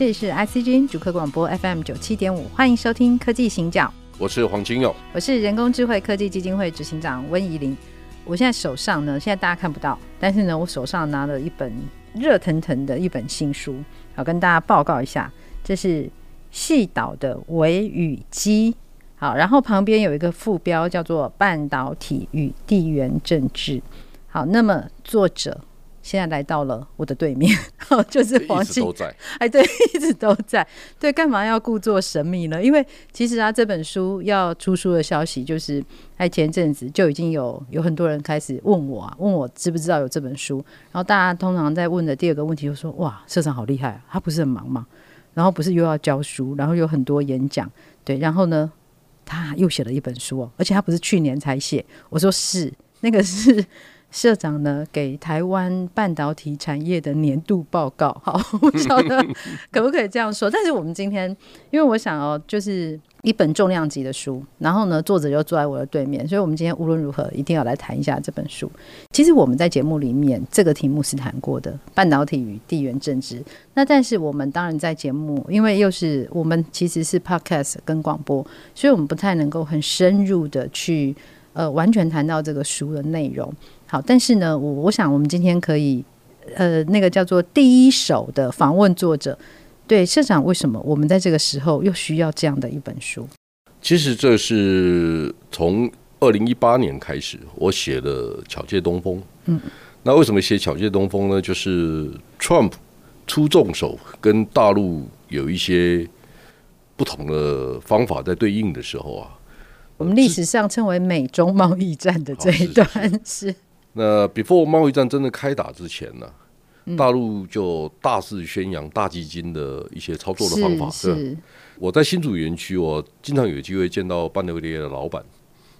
这里是 ICG 主客广播 FM 九七点五，欢迎收听《科技行脚》。我是黄金佑，我是人工智慧科技基金会执行长温怡玲。我现在手上呢，现在大家看不到，但是呢，我手上拿了一本热腾腾的一本新书，好跟大家报告一下，这是细岛的微雨机。好，然后旁边有一个副标叫做《半导体与地缘政治》。好，那么作者。现在来到了我的对面，就是黄金，都在。哎，对，一直都在。对，干嘛要故作神秘呢？因为其实啊，这本书要出书的消息，就是在前阵子就已经有有很多人开始问我啊，问我知不知道有这本书。然后大家通常在问的第二个问题就说：哇，社长好厉害啊，他不是很忙吗？然后不是又要教书，然后有很多演讲，对，然后呢，他又写了一本书哦，而且他不是去年才写。我说是，那个是。社长呢，给台湾半导体产业的年度报告。好，我不晓得 可不可以这样说。但是我们今天，因为我想哦，就是一本重量级的书，然后呢，作者又坐在我的对面，所以我们今天无论如何一定要来谈一下这本书。其实我们在节目里面这个题目是谈过的，半导体与地缘政治。那但是我们当然在节目，因为又是我们其实是 podcast 跟广播，所以我们不太能够很深入的去呃完全谈到这个书的内容。好，但是呢，我我想我们今天可以，呃，那个叫做第一手的访问作者，对社长，为什么我们在这个时候又需要这样的一本书？其实这是从二零一八年开始，我写的《巧借东风》。嗯，那为什么写《巧借东风》呢？就是 Trump 出重手，跟大陆有一些不同的方法在对应的时候啊，我们历史上称为美中贸易战的这一段是，是。那 before 贸易战真的开打之前呢、啊，大陆就大肆宣扬大基金的一些操作的方法。是，我在新竹园区，我经常有机会见到半导体业的老板，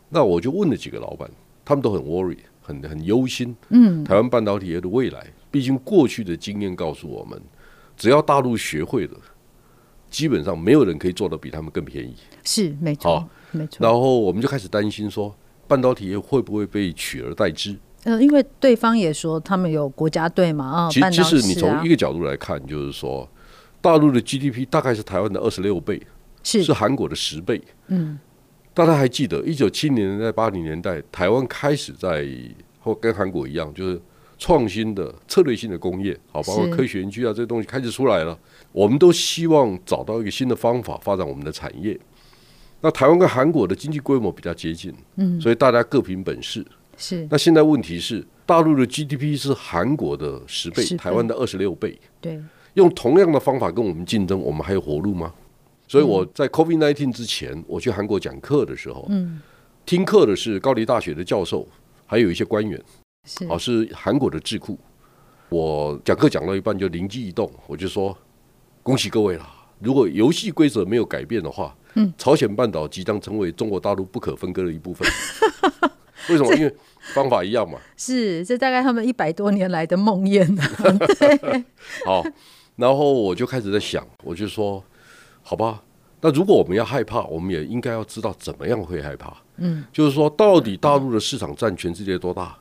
那我就问了几个老板，他们都很 worry，很很忧心。嗯，台湾半导体业的未来，毕竟过去的经验告诉我们，只要大陆学会了，基本上没有人可以做的比他们更便宜。是，没错，没错。然后我们就开始担心说，半导体业会不会被取而代之？呃，因为对方也说他们有国家队嘛，啊，其实其实你从一个角度来看，就是说大陆的 GDP 大概是台湾的二十六倍，是是韩国的十倍。嗯，大家还记得一九七零年代、八零年代，台湾开始在或跟韩国一样，就是创新的策略性的工业，好，包括科学园区啊这些东西开始出来了。我们都希望找到一个新的方法发展我们的产业。那台湾跟韩国的经济规模比较接近，嗯，所以大家各凭本事。是，那现在问题是，大陆的 GDP 是韩国的十倍，倍，台湾的二十六倍。对，用同样的方法跟我们竞争，我们还有活路吗？所以我在 COVID-19 之前，我去韩国讲课的时候，嗯，听课的是高丽大学的教授，还有一些官员，是，哦，是韩国的智库。我讲课讲到一半就灵机一动，我就说：恭喜各位了，如果游戏规则没有改变的话，嗯，朝鲜半岛即将成为中国大陆不可分割的一部分。为什么？因为方法一样嘛。是，这大概他们一百多年来的梦魇呢。对。好，然后我就开始在想，我就说，好吧，那如果我们要害怕，我们也应该要知道怎么样会害怕。嗯，就是说，到底大陆的市场占全世界多大？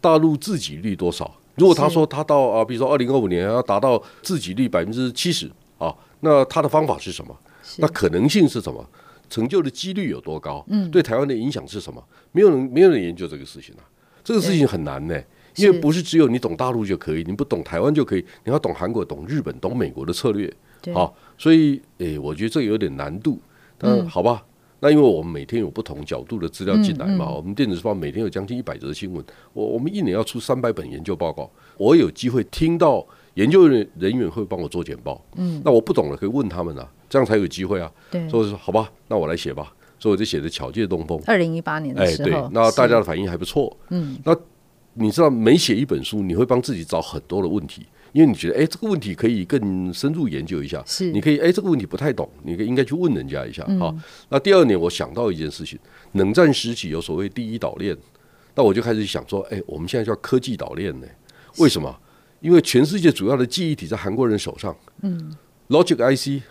大陆自给率多少？如果他说他到啊，比如说二零二五年要达到自给率百分之七十啊，那他的方法是什么？那可能性是什么？成就的几率有多高？嗯，对台湾的影响是什么？没有人，没有人研究这个事情啊。这个事情很难呢、欸，因为不是只有你懂大陆就可以，你不懂台湾就可以，你要懂韩国、懂日本、懂美国的策略。好，所以，诶，我觉得这个有点难度。但好吧，那因为我们每天有不同角度的资料进来嘛，我们电子时报每天有将近一百则新闻，我我们一年要出三百本研究报告，我有机会听到研究人人员会帮我做简报。嗯，那我不懂了可以问他们啊。这样才有机会啊！对，所以说好吧，那我来写吧。所以我就写的《巧借东风》。二零一八年的时候，哎，对，那大家的反应还不错。嗯，那你知道，每写一本书，你会帮自己找很多的问题，因为你觉得，哎，这个问题可以更深入研究一下。是，你可以，哎，这个问题不太懂，你可以应该去问人家一下。好，那第二年我想到一件事情，冷战时期有所谓第一岛链，那我就开始想说，哎，我们现在叫科技岛链呢？为什么？因为全世界主要的记忆体在韩国人手上，嗯，Logic IC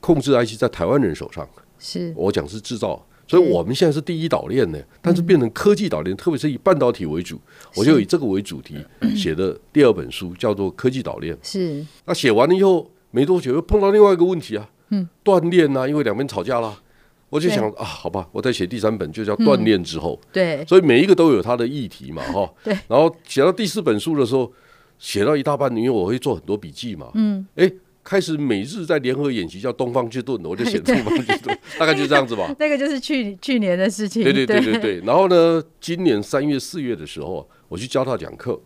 控制 IC 在台湾人手上，是我讲是制造。所以我们现在是第一岛链呢，但是变成科技岛链，特别是以半导体为主，我就以这个为主题 写的第二本书叫做《科技岛链》。是。那写完了以后没多久又碰到另外一个问题啊，嗯，断链呐，因为两边吵架了，我就想啊，好吧，我再写第三本就叫锻炼之后。对。所以每一个都有它的议题嘛，哈。对。然后写到第四本书的时候，写到一大半，因为我会做很多笔记嘛，嗯，哎。开始每日在联合演习，叫东方之盾，我就写东方之盾，大概就这样子吧。那个就是去去年的事情。对对对对对。然后呢，今年三月四月的时候，我去交大讲课，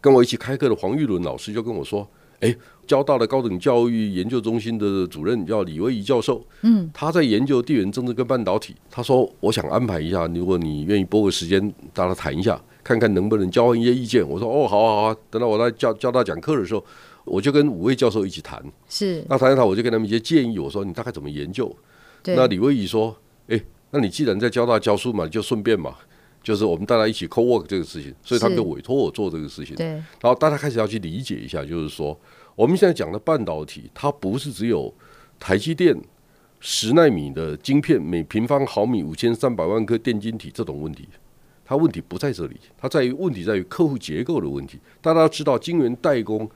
跟我一起开课的黄玉伦老师就跟我说：“哎，交大的高等教育研究中心的主任叫李威仪教授，嗯，他在研究地缘政治跟半导体。他说，我想安排一下，如果你愿意拨个时间，大家谈一下，看看能不能交换一些意见。”我说：“哦，好啊好啊，等到我来交交大讲课的时候。”我就跟五位教授一起谈，是那谈一谈，我就跟他们一些建议。我说你大概怎么研究？那李威仪说：“哎，那你既然在交大教书嘛，你就顺便嘛，就是我们大家一起 co work 这个事情。”所以他们就委托我做这个事情。对，然后大家开始要去理解一下，就是说我们现在讲的半导体，它不是只有台积电十纳米的晶片每平方毫米五千三百万颗电晶体这种问题，它问题不在这里，它在于问题在于客户结构的问题。大家要知道，晶圆代工。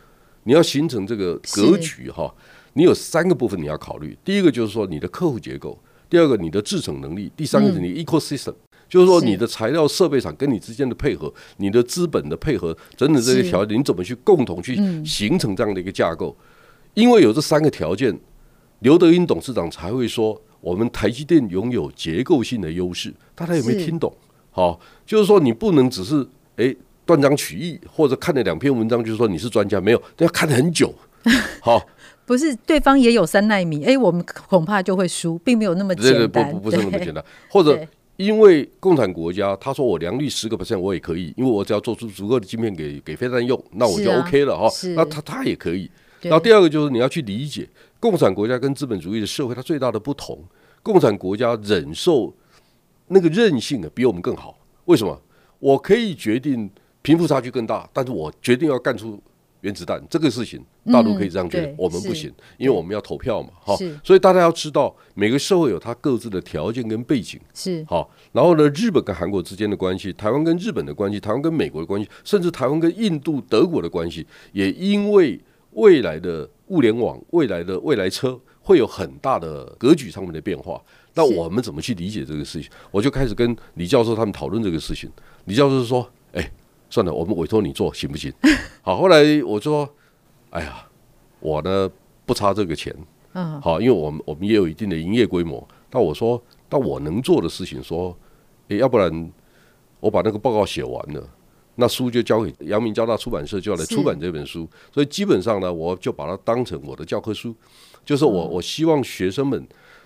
你要形成这个格局哈，你有三个部分你要考虑。第一个就是说你的客户结构，第二个你的制程能力，第三个是你 ecosystem，就是说你的材料设备厂跟你之间的配合，你的资本的配合等等这些条件，你怎么去共同去形成这样的一个架构？因为有这三个条件，刘德英董事长才会说我们台积电拥有结构性的优势。大家有没有听懂？好，就是说你不能只是诶。断章取义，或者看了两篇文章，就是说你是专家，没有，都要看很久。好，不是对方也有三奈米，哎，我们恐怕就会输，并没有那么简单。不不不是那么简单。或者因为共产国家，他说我良率十个 percent 我也可以，因为我只要做出足够的晶片给给飞弹用，那我就 OK 了哈。那他他也可以。然后第二个就是你要去理解共产国家跟资本主义的社会它最大的不同。共产国家忍受那个韧性啊，比我们更好。为什么？我可以决定。贫富差距更大，但是我决定要干出原子弹这个事情，大陆可以这样决定，我们不行，因为我们要投票嘛，哈。所以大家要知道，每个社会有它各自的条件跟背景，是好。然后呢，日本跟韩国之间的关系，台湾跟日本的关系，台湾跟美国的关系，甚至台湾跟印度、德国的关系，也因为未来的物联网、未来的未来车会有很大的格局上面的变化。那我们怎么去理解这个事情？我就开始跟李教授他们讨论这个事情。李教授说：“哎。”算了，我们委托你做行不行？好，后来我说，哎呀，我呢不差这个钱，嗯，好，因为我们我们也有一定的营业规模。那我说，那我能做的事情，说，诶，要不然我把那个报告写完了，那书就交给阳明交大出版社，就要来出版这本书。所以基本上呢，我就把它当成我的教科书，就是我我希望学生们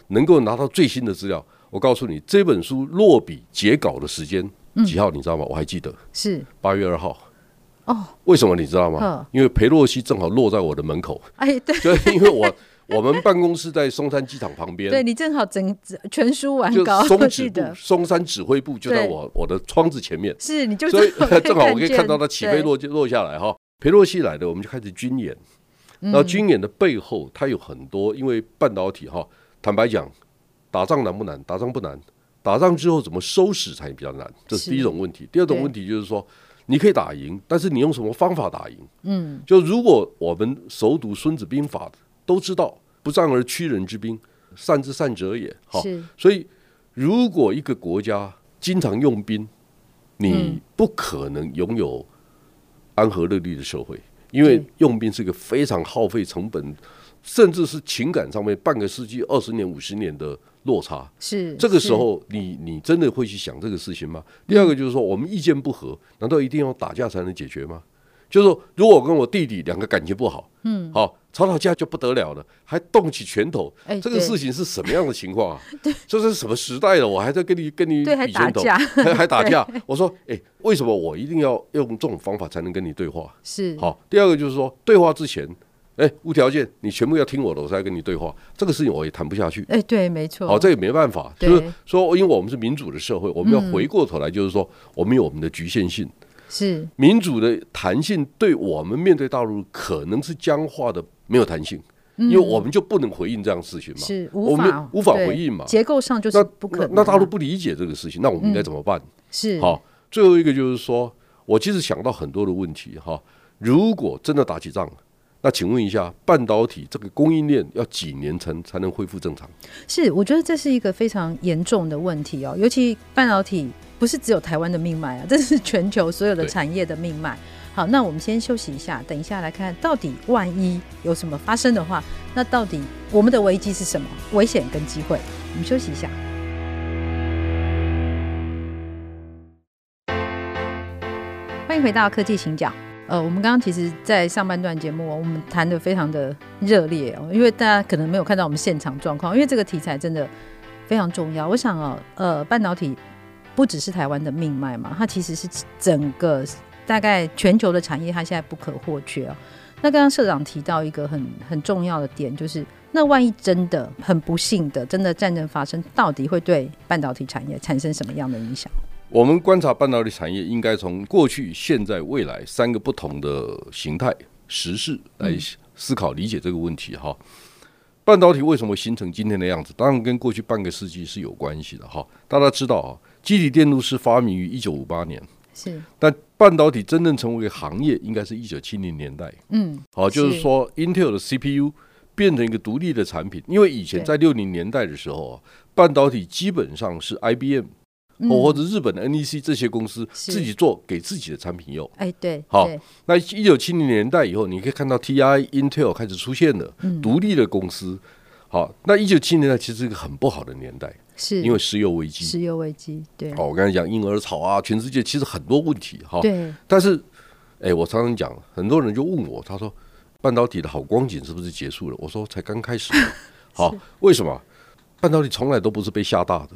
能够拿到最新的资料。我告诉你，这本书落笔结稿的时间。几号你知道吗？我还记得是八月二号。哦，为什么你知道吗？因为裴洛西正好落在我的门口。哎，对，所以因为我我们办公室在松山机场旁边，对你正好整全书完稿。松指部、松山指挥部就在我我的窗子前面。是，你就所以 正好我可以看到它起飞落落下来哈。裴洛西来的，我们就开始军演。然后军演的背后，它有很多，因为半导体哈，坦白讲，打仗难不难？打仗不难。打仗之后怎么收拾才比较难，这是第一种问题。第二种问题就是说，你可以打赢，但是你用什么方法打赢？嗯，就如果我们熟读《孙子兵法》都知道“不战而屈人之兵，善之善者也”。好，所以如果一个国家经常用兵，你不可能拥有安和乐利的社会，因为用兵是一个非常耗费成本，甚至是情感上面半个世纪、二十年、五十年的。落差是这个时候你，你你真的会去想这个事情吗？第二个就是说，我们意见不合，难道一定要打架才能解决吗？就是说，如果我跟我弟弟两个感情不好，嗯，好吵吵架就不得了了，还动起拳头，哎，这个事情是什么样的情况啊？对，这是什么时代了？我还在跟你跟你比拳头，还还打架？我说，哎，为什么我一定要用这种方法才能跟你对话？是好。第二个就是说，对话之前。哎，无条件，你全部要听我的，我才跟你对话。这个事情我也谈不下去。哎，对，没错。好，这也没办法，就是说，因为我们是民主的社会，我们要回过头来，就是说，我们有我们的局限性。是民主的弹性，对我们面对大陆可能是僵化的，没有弹性，因为我们就不能回应这样的事情嘛。是，我们无法回应嘛。结构上就是不可能。那大陆不理解这个事情，那我们应该怎么办？是。好，最后一个就是说，我其实想到很多的问题哈。如果真的打起仗。那请问一下，半导体这个供应链要几年才才能恢复正常？是，我觉得这是一个非常严重的问题哦。尤其半导体不是只有台湾的命脉啊，这是全球所有的产业的命脉。好，那我们先休息一下，等一下来看到底万一有什么发生的话，那到底我们的危机是什么？危险跟机会？我们休息一下。欢迎回到科技行脚。呃，我们刚刚其实，在上半段节目，我们谈得非常的热烈哦，因为大家可能没有看到我们现场状况，因为这个题材真的非常重要。我想哦，呃，半导体不只是台湾的命脉嘛，它其实是整个大概全球的产业，它现在不可或缺哦。那刚刚社长提到一个很很重要的点，就是那万一真的很不幸的，真的战争发生，到底会对半导体产业产生什么样的影响？我们观察半导体产业，应该从过去、现在、未来三个不同的形态、时势来思考、理解这个问题。哈，半导体为什么形成今天的样子？当然跟过去半个世纪是有关系的。哈，大家知道啊，积体电路是发明于一九五八年，是，但半导体真正成为行业，应该是一九七零年代。嗯，好，就是说，Intel 的 CPU 变成一个独立的产品，因为以前在六零年代的时候啊，半导体基本上是 IBM。或或者日本的 NEC 这些公司自己做给自己的产品用，哎，对，好，那一九七零年代以后，你可以看到 TI、Intel 开始出现了独立的公司。好，那一九七零年代其实是一个很不好的年代，是因为石油危机，石油危机，对。好，我刚才讲婴儿潮啊，全世界其实很多问题哈。对。但是，哎，我常常讲，很多人就问我，他说半导体的好光景是不是结束了？我说才刚开始。好，为什么？半导体从来都不是被吓大的。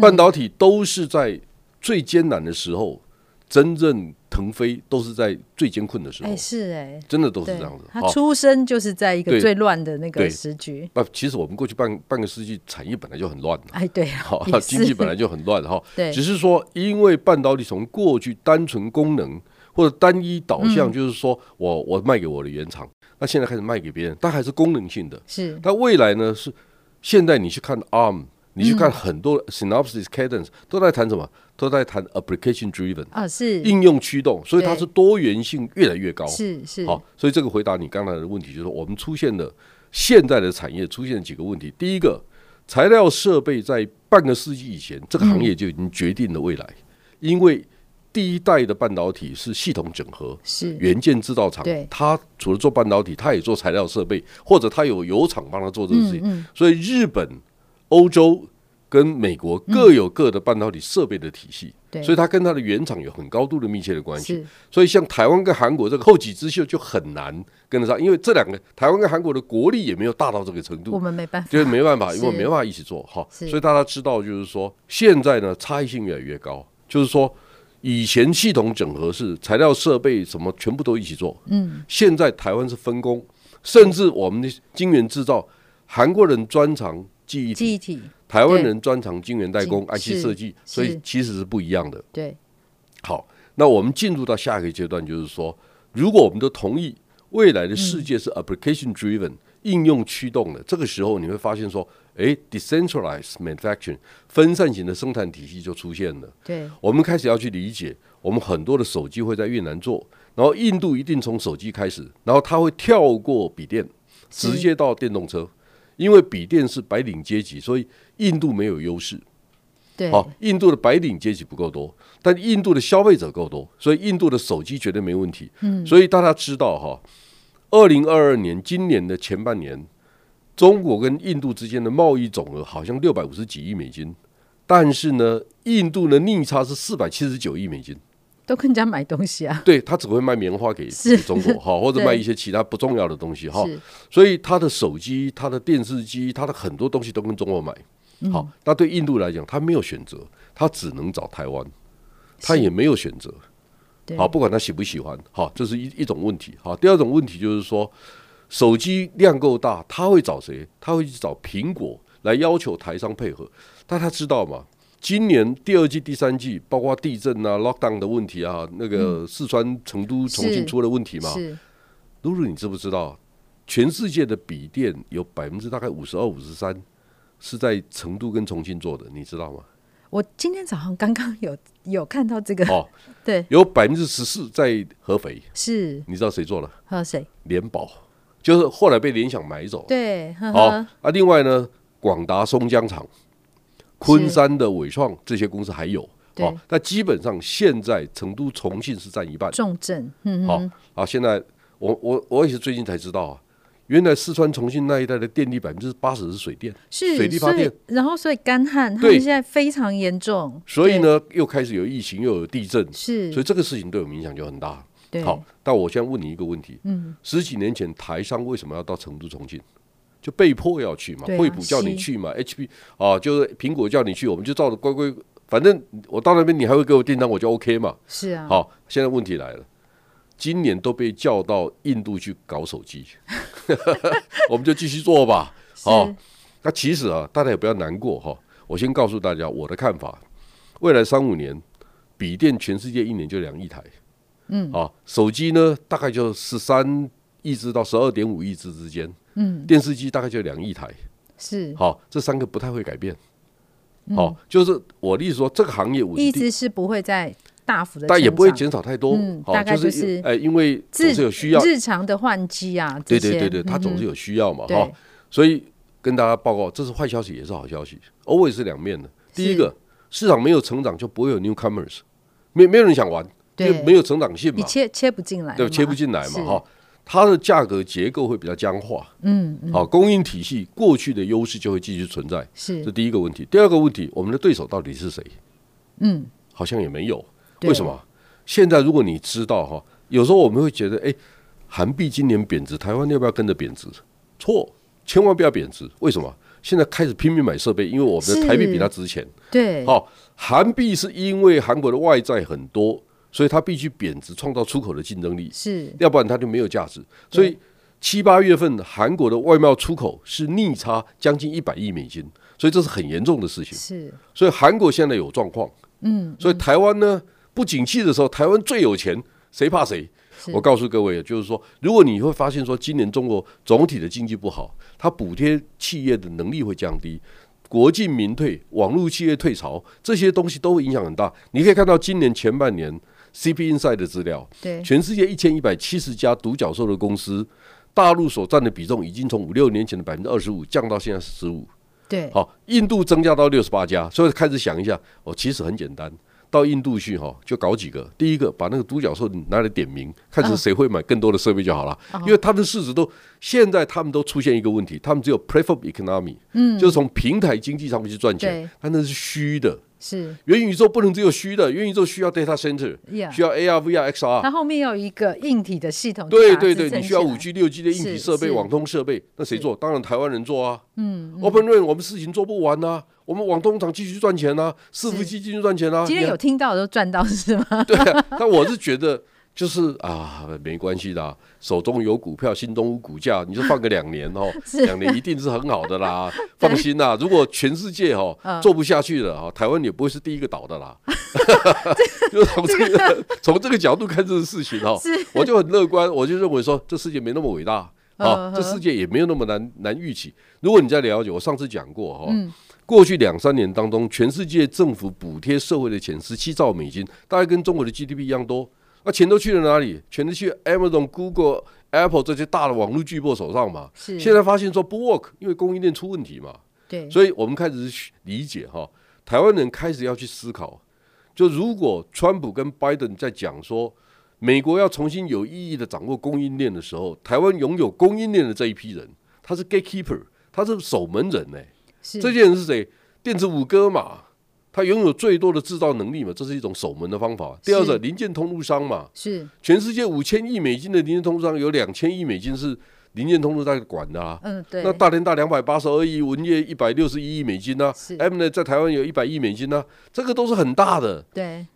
半导体都是在最艰难的时候，真正腾飞都是在最艰困的时候。哎，是哎，真的都是这样子。他出生就是在一个最乱的那个时局。不，其实我们过去半半个世纪产业本来就很乱。哎，对，好，经济本来就很乱哈。对，只是说因为半导体从过去单纯功能或者单一导向，就是说我我卖给我的原厂，那现在开始卖给别人，但还是功能性的。是，但未来呢？是现在你去看 ARM。你去看很多 synopsis、Cadence 都在谈什么？都在谈 application driven 啊，是应用驱动，所以它是多元性越来越高。是是好，所以这个回答你刚才的问题，就是我们出现的现在的产业出现几个问题。第一个，材料设备在半个世纪以前，这个行业就已经决定了未来，因为第一代的半导体是系统整合，是元件制造厂，它除了做半导体，它也做材料设备，或者它有油厂帮它做这个事情。所以日本。欧洲跟美国各有各的半导体设备的体系，所以它跟它的原厂有很高度的密切的关系。所以像台湾跟韩国这个后起之秀就很难跟得上，因为这两个台湾跟韩国的国力也没有大到这个程度，我们没办法，就是没办法，因为没办法一起做哈。所以大家知道，就是说现在呢差异性越来越高，就是说以前系统整合是材料设备什么全部都一起做，嗯，现在台湾是分工，甚至我们的晶圆制造，韩国人专长。记忆体，台湾人专长晶圆代工、IC 设计，所以其实是不一样的。对，好，那我们进入到下一个阶段，就是说，如果我们都同意未来的世界是 application driven 应用驱动的，这个时候你会发现说，哎，decentralized manufacturing 分散型的生产体系就出现了。对，我们开始要去理解，我们很多的手机会在越南做，然后印度一定从手机开始，然后它会跳过笔电，直接到电动车。因为笔电是白领阶级，所以印度没有优势。对，好，印度的白领阶级不够多，但印度的消费者够多，所以印度的手机绝对没问题。嗯，所以大家知道哈，二零二二年今年的前半年，中国跟印度之间的贸易总额好像六百五十几亿美金，但是呢，印度的逆差是四百七十九亿美金。都跟人家买东西啊。对，他只会卖棉花给中国哈，或者卖一些其他不重要的东西哈。所以他的手机、他的电视机、他的很多东西都跟中国买。好，那对印度来讲，他没有选择，他只能找台湾，他也没有选择。好，不管他喜不喜欢，好，这是一一种问题。好，第二种问题就是说，手机量够大，他会找谁？他会去找苹果来要求台商配合。但他知道吗？今年第二季、第三季，包括地震啊、lockdown 的问题啊，那个四川成都、重庆出了问题嘛？露露，你知不知道？全世界的笔电有百分之大概五十二、五十三是在成都跟重庆做的，你知道吗？我今天早上刚刚有有看到这个哦，对，有百分之十四在合肥，是，你知道谁做了？和谁？联保，就是后来被联想买走。对，好啊。另外呢，广达松江厂、昆山的伟创这些公司还有，哦，那基本上现在成都、重庆是占一半。重镇，嗯，好啊。现在我我我也是最近才知道啊。原来四川、重庆那一带的电力百分之八十是水电，是水力发电，然后所以干旱，对，现在非常严重。所以呢，又开始有疫情，又有地震，是，所以这个事情对我们影响就很大。好，但我现在问你一个问题，嗯，十几年前台商为什么要到成都、重庆？就被迫要去嘛，惠普叫你去嘛，HP 啊，就是苹果叫你去，我们就照着乖乖，反正我到那边你还会给我订单，我就 OK 嘛。是啊，好，现在问题来了。今年都被叫到印度去搞手机，我们就继续做吧。好，那其实啊，大家也不要难过哈。我先告诉大家我的看法：未来三五年，笔电全世界一年就两亿台，嗯，啊，手机呢大概就十三亿只到十二点五亿只之间，嗯，电视机大概就两亿台，是，好，这三个不太会改变，好，就是我的意思说，这个行业一直是不会在。大幅的，但也不会减少太多，嗯，大概就是哎，因为总是有需要，日常的换机啊，对对对对，它总是有需要嘛，哈，所以跟大家报告，这是坏消息也是好消息，always 是两面的。第一个，市场没有成长就不会有 newcomers，没没有人想玩，对，没有成长性嘛，你切切不进来，对，切不进来嘛，哈，它的价格结构会比较僵化，嗯，好，供应体系过去的优势就会继续存在，是这第一个问题。第二个问题，我们的对手到底是谁？嗯，好像也没有。为什么？现在如果你知道哈，有时候我们会觉得，哎，韩币今年贬值，台湾要不要跟着贬值？错，千万不要贬值。为什么？现在开始拼命买设备，因为我们的台币比它值钱。对，好，韩币是因为韩国的外债很多，所以它必须贬值，创造出口的竞争力。是，要不然它就没有价值。所以七八月份韩国的外贸出口是逆差将近一百亿美金，所以这是很严重的事情。是，所以韩国现在有状况。嗯，所以台湾呢？不景气的时候，台湾最有钱，谁怕谁？我告诉各位，就是说，如果你会发现说，今年中国总体的经济不好，它补贴企业的能力会降低，国进民退，网络企业退潮，这些东西都会影响很大。你可以看到今年前半年 CP Inside 的资料，对，全世界一千一百七十家独角兽的公司，大陆所占的比重已经从五六年前的百分之二十五降到现在十五，对，好，印度增加到六十八家，所以开始想一下，哦，其实很简单。到印度去哈，就搞几个。第一个，把那个独角兽拿来点名，看是谁会买更多的设备就好了。因为他们的市值都现在他们都出现一个问题，他们只有 platform economy，嗯，就是从平台经济上面去赚钱，但那是虚的。是元宇宙不能只有虚的，元宇宙需要 data center，需要 AR、VR、XR，它后面要有一个硬体的系统。对对对，你需要五 G、六 G 的硬体设备、网通设备，那谁做？当然台湾人做啊。嗯，OpenRAN 我们事情做不完呐，我们网通厂继续赚钱呐，伺服器继续赚钱呐。今天有听到都赚到是吗？对，但我是觉得。就是啊，没关系的，手中有股票，心中无股价，你就放个两年哦，两年一定是很好的啦。放心啦，如果全世界哦做不下去了哈，台湾也不会是第一个倒的啦。就从这个从这个角度看这个事情哈，我就很乐观，我就认为说这世界没那么伟大啊，这世界也没有那么难难预期。如果你在了解，我上次讲过哈，过去两三年当中，全世界政府补贴社会的钱十七兆美金，大概跟中国的 GDP 一样多。那钱都去了哪里？全都去 Amazon、Google、Apple 这些大的网络巨擘手上嘛。是。现在发现说不 work，因为供应链出问题嘛。对。所以我们开始理解哈，台湾人开始要去思考，就如果川普跟拜登在讲说美国要重新有意义的掌握供应链的时候，台湾拥有供应链的这一批人，他是 gatekeeper，他是守门人呢、欸。是。这些人是谁？电子五哥嘛。它拥有最多的制造能力嘛，这是一种守门的方法。第二个，零件通路商嘛，是全世界五千亿美金的零件通路商，有两千亿美金是零件通路在管的啊。嗯，对。那大连大两百八十二亿，文业一百六十一亿美金啊，Mnet 在台湾有一百亿美金啊，这个都是很大的。对。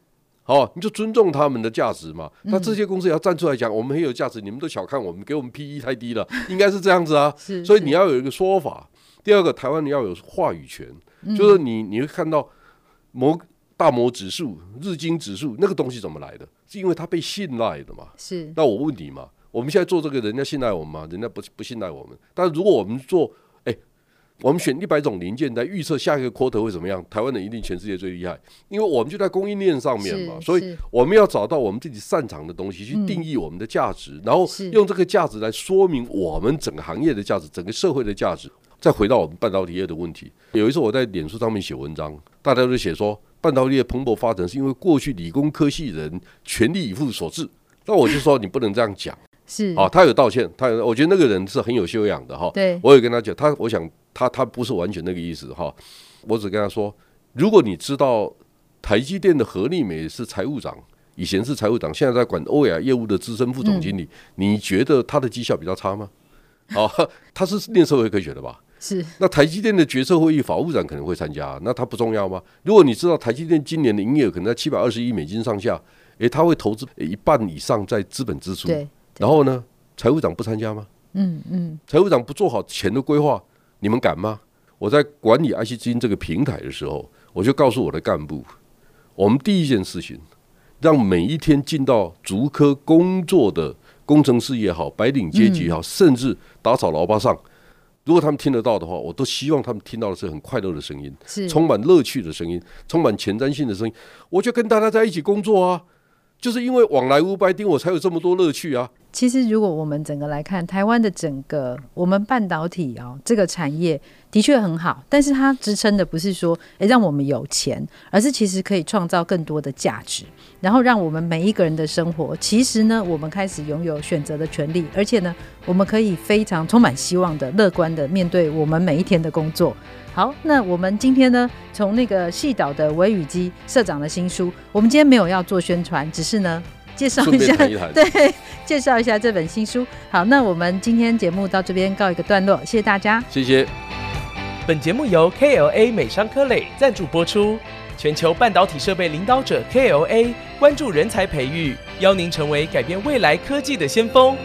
好，你就尊重他们的价值嘛。那这些公司也要站出来讲，我们很有价值，你们都小看我们，给我们 PE 太低了，应该是这样子啊。所以你要有一个说法。第二个，台湾你要有话语权，就是你你会看到摩大摩指数、日经指数那个东西怎么来的？是因为它被信赖的嘛？是。那我问你嘛，我们现在做这个，人家信赖我们吗？人家不不信赖我们。但是如果我们做，哎，我们选一百种零件来预测下一个 quarter 会怎么样？台湾人一定全世界最厉害，因为我们就在供应链上面嘛。所以我们要找到我们自己擅长的东西，去定义我们的价值，然后用这个价值来说明我们整个行业的价值，整个社会的价值。再回到我们半导体业的问题，有一次我在脸书上面写文章，大家都写说半导体业蓬勃发展是因为过去理工科系人全力以赴所致。那我就说你不能这样讲，是啊，他有道歉，他有我觉得那个人是很有修养的哈。对，我有跟他讲，他我想他他不是完全那个意思哈。我只跟他说，如果你知道台积电的何丽美是财务长，以前是财务长，现在在管欧亚业务的资深副总经理，你觉得他的绩效比较差吗？哦，他是念社会科学的吧？是，那台积电的决策会议，法务长可能会参加，那他不重要吗？如果你知道台积电今年的营业额可能在七百二十亿美金上下，诶，他会投资一半以上在资本支出，然后呢，财务长不参加吗？嗯嗯，财务长不做好钱的规划，你们敢吗？我在管理 IC 基金这个平台的时候，我就告诉我的干部，我们第一件事情，让每一天进到竹科工作的工程师也好，白领阶级也好，甚至打扫老巴桑。如果他们听得到的话，我都希望他们听到的是很快乐的声音，是充满乐趣的声音，充满前瞻性的声音。我就跟大家在一起工作啊，就是因为往来无白丁，我才有这么多乐趣啊。其实，如果我们整个来看台湾的整个我们半导体、哦、这个产业的确很好，但是它支撑的不是说诶让我们有钱，而是其实可以创造更多的价值，然后让我们每一个人的生活，其实呢我们开始拥有选择的权利，而且呢我们可以非常充满希望的、乐观的面对我们每一天的工作。好，那我们今天呢从那个细岛的微雨姬社长的新书，我们今天没有要做宣传，只是呢。介绍一下，一 对，介绍一下这本新书。好，那我们今天节目到这边告一个段落，谢谢大家，谢谢。本节目由 KLA 美商科磊赞助播出，全球半导体设备领导者 KLA 关注人才培育，邀您成为改变未来科技的先锋。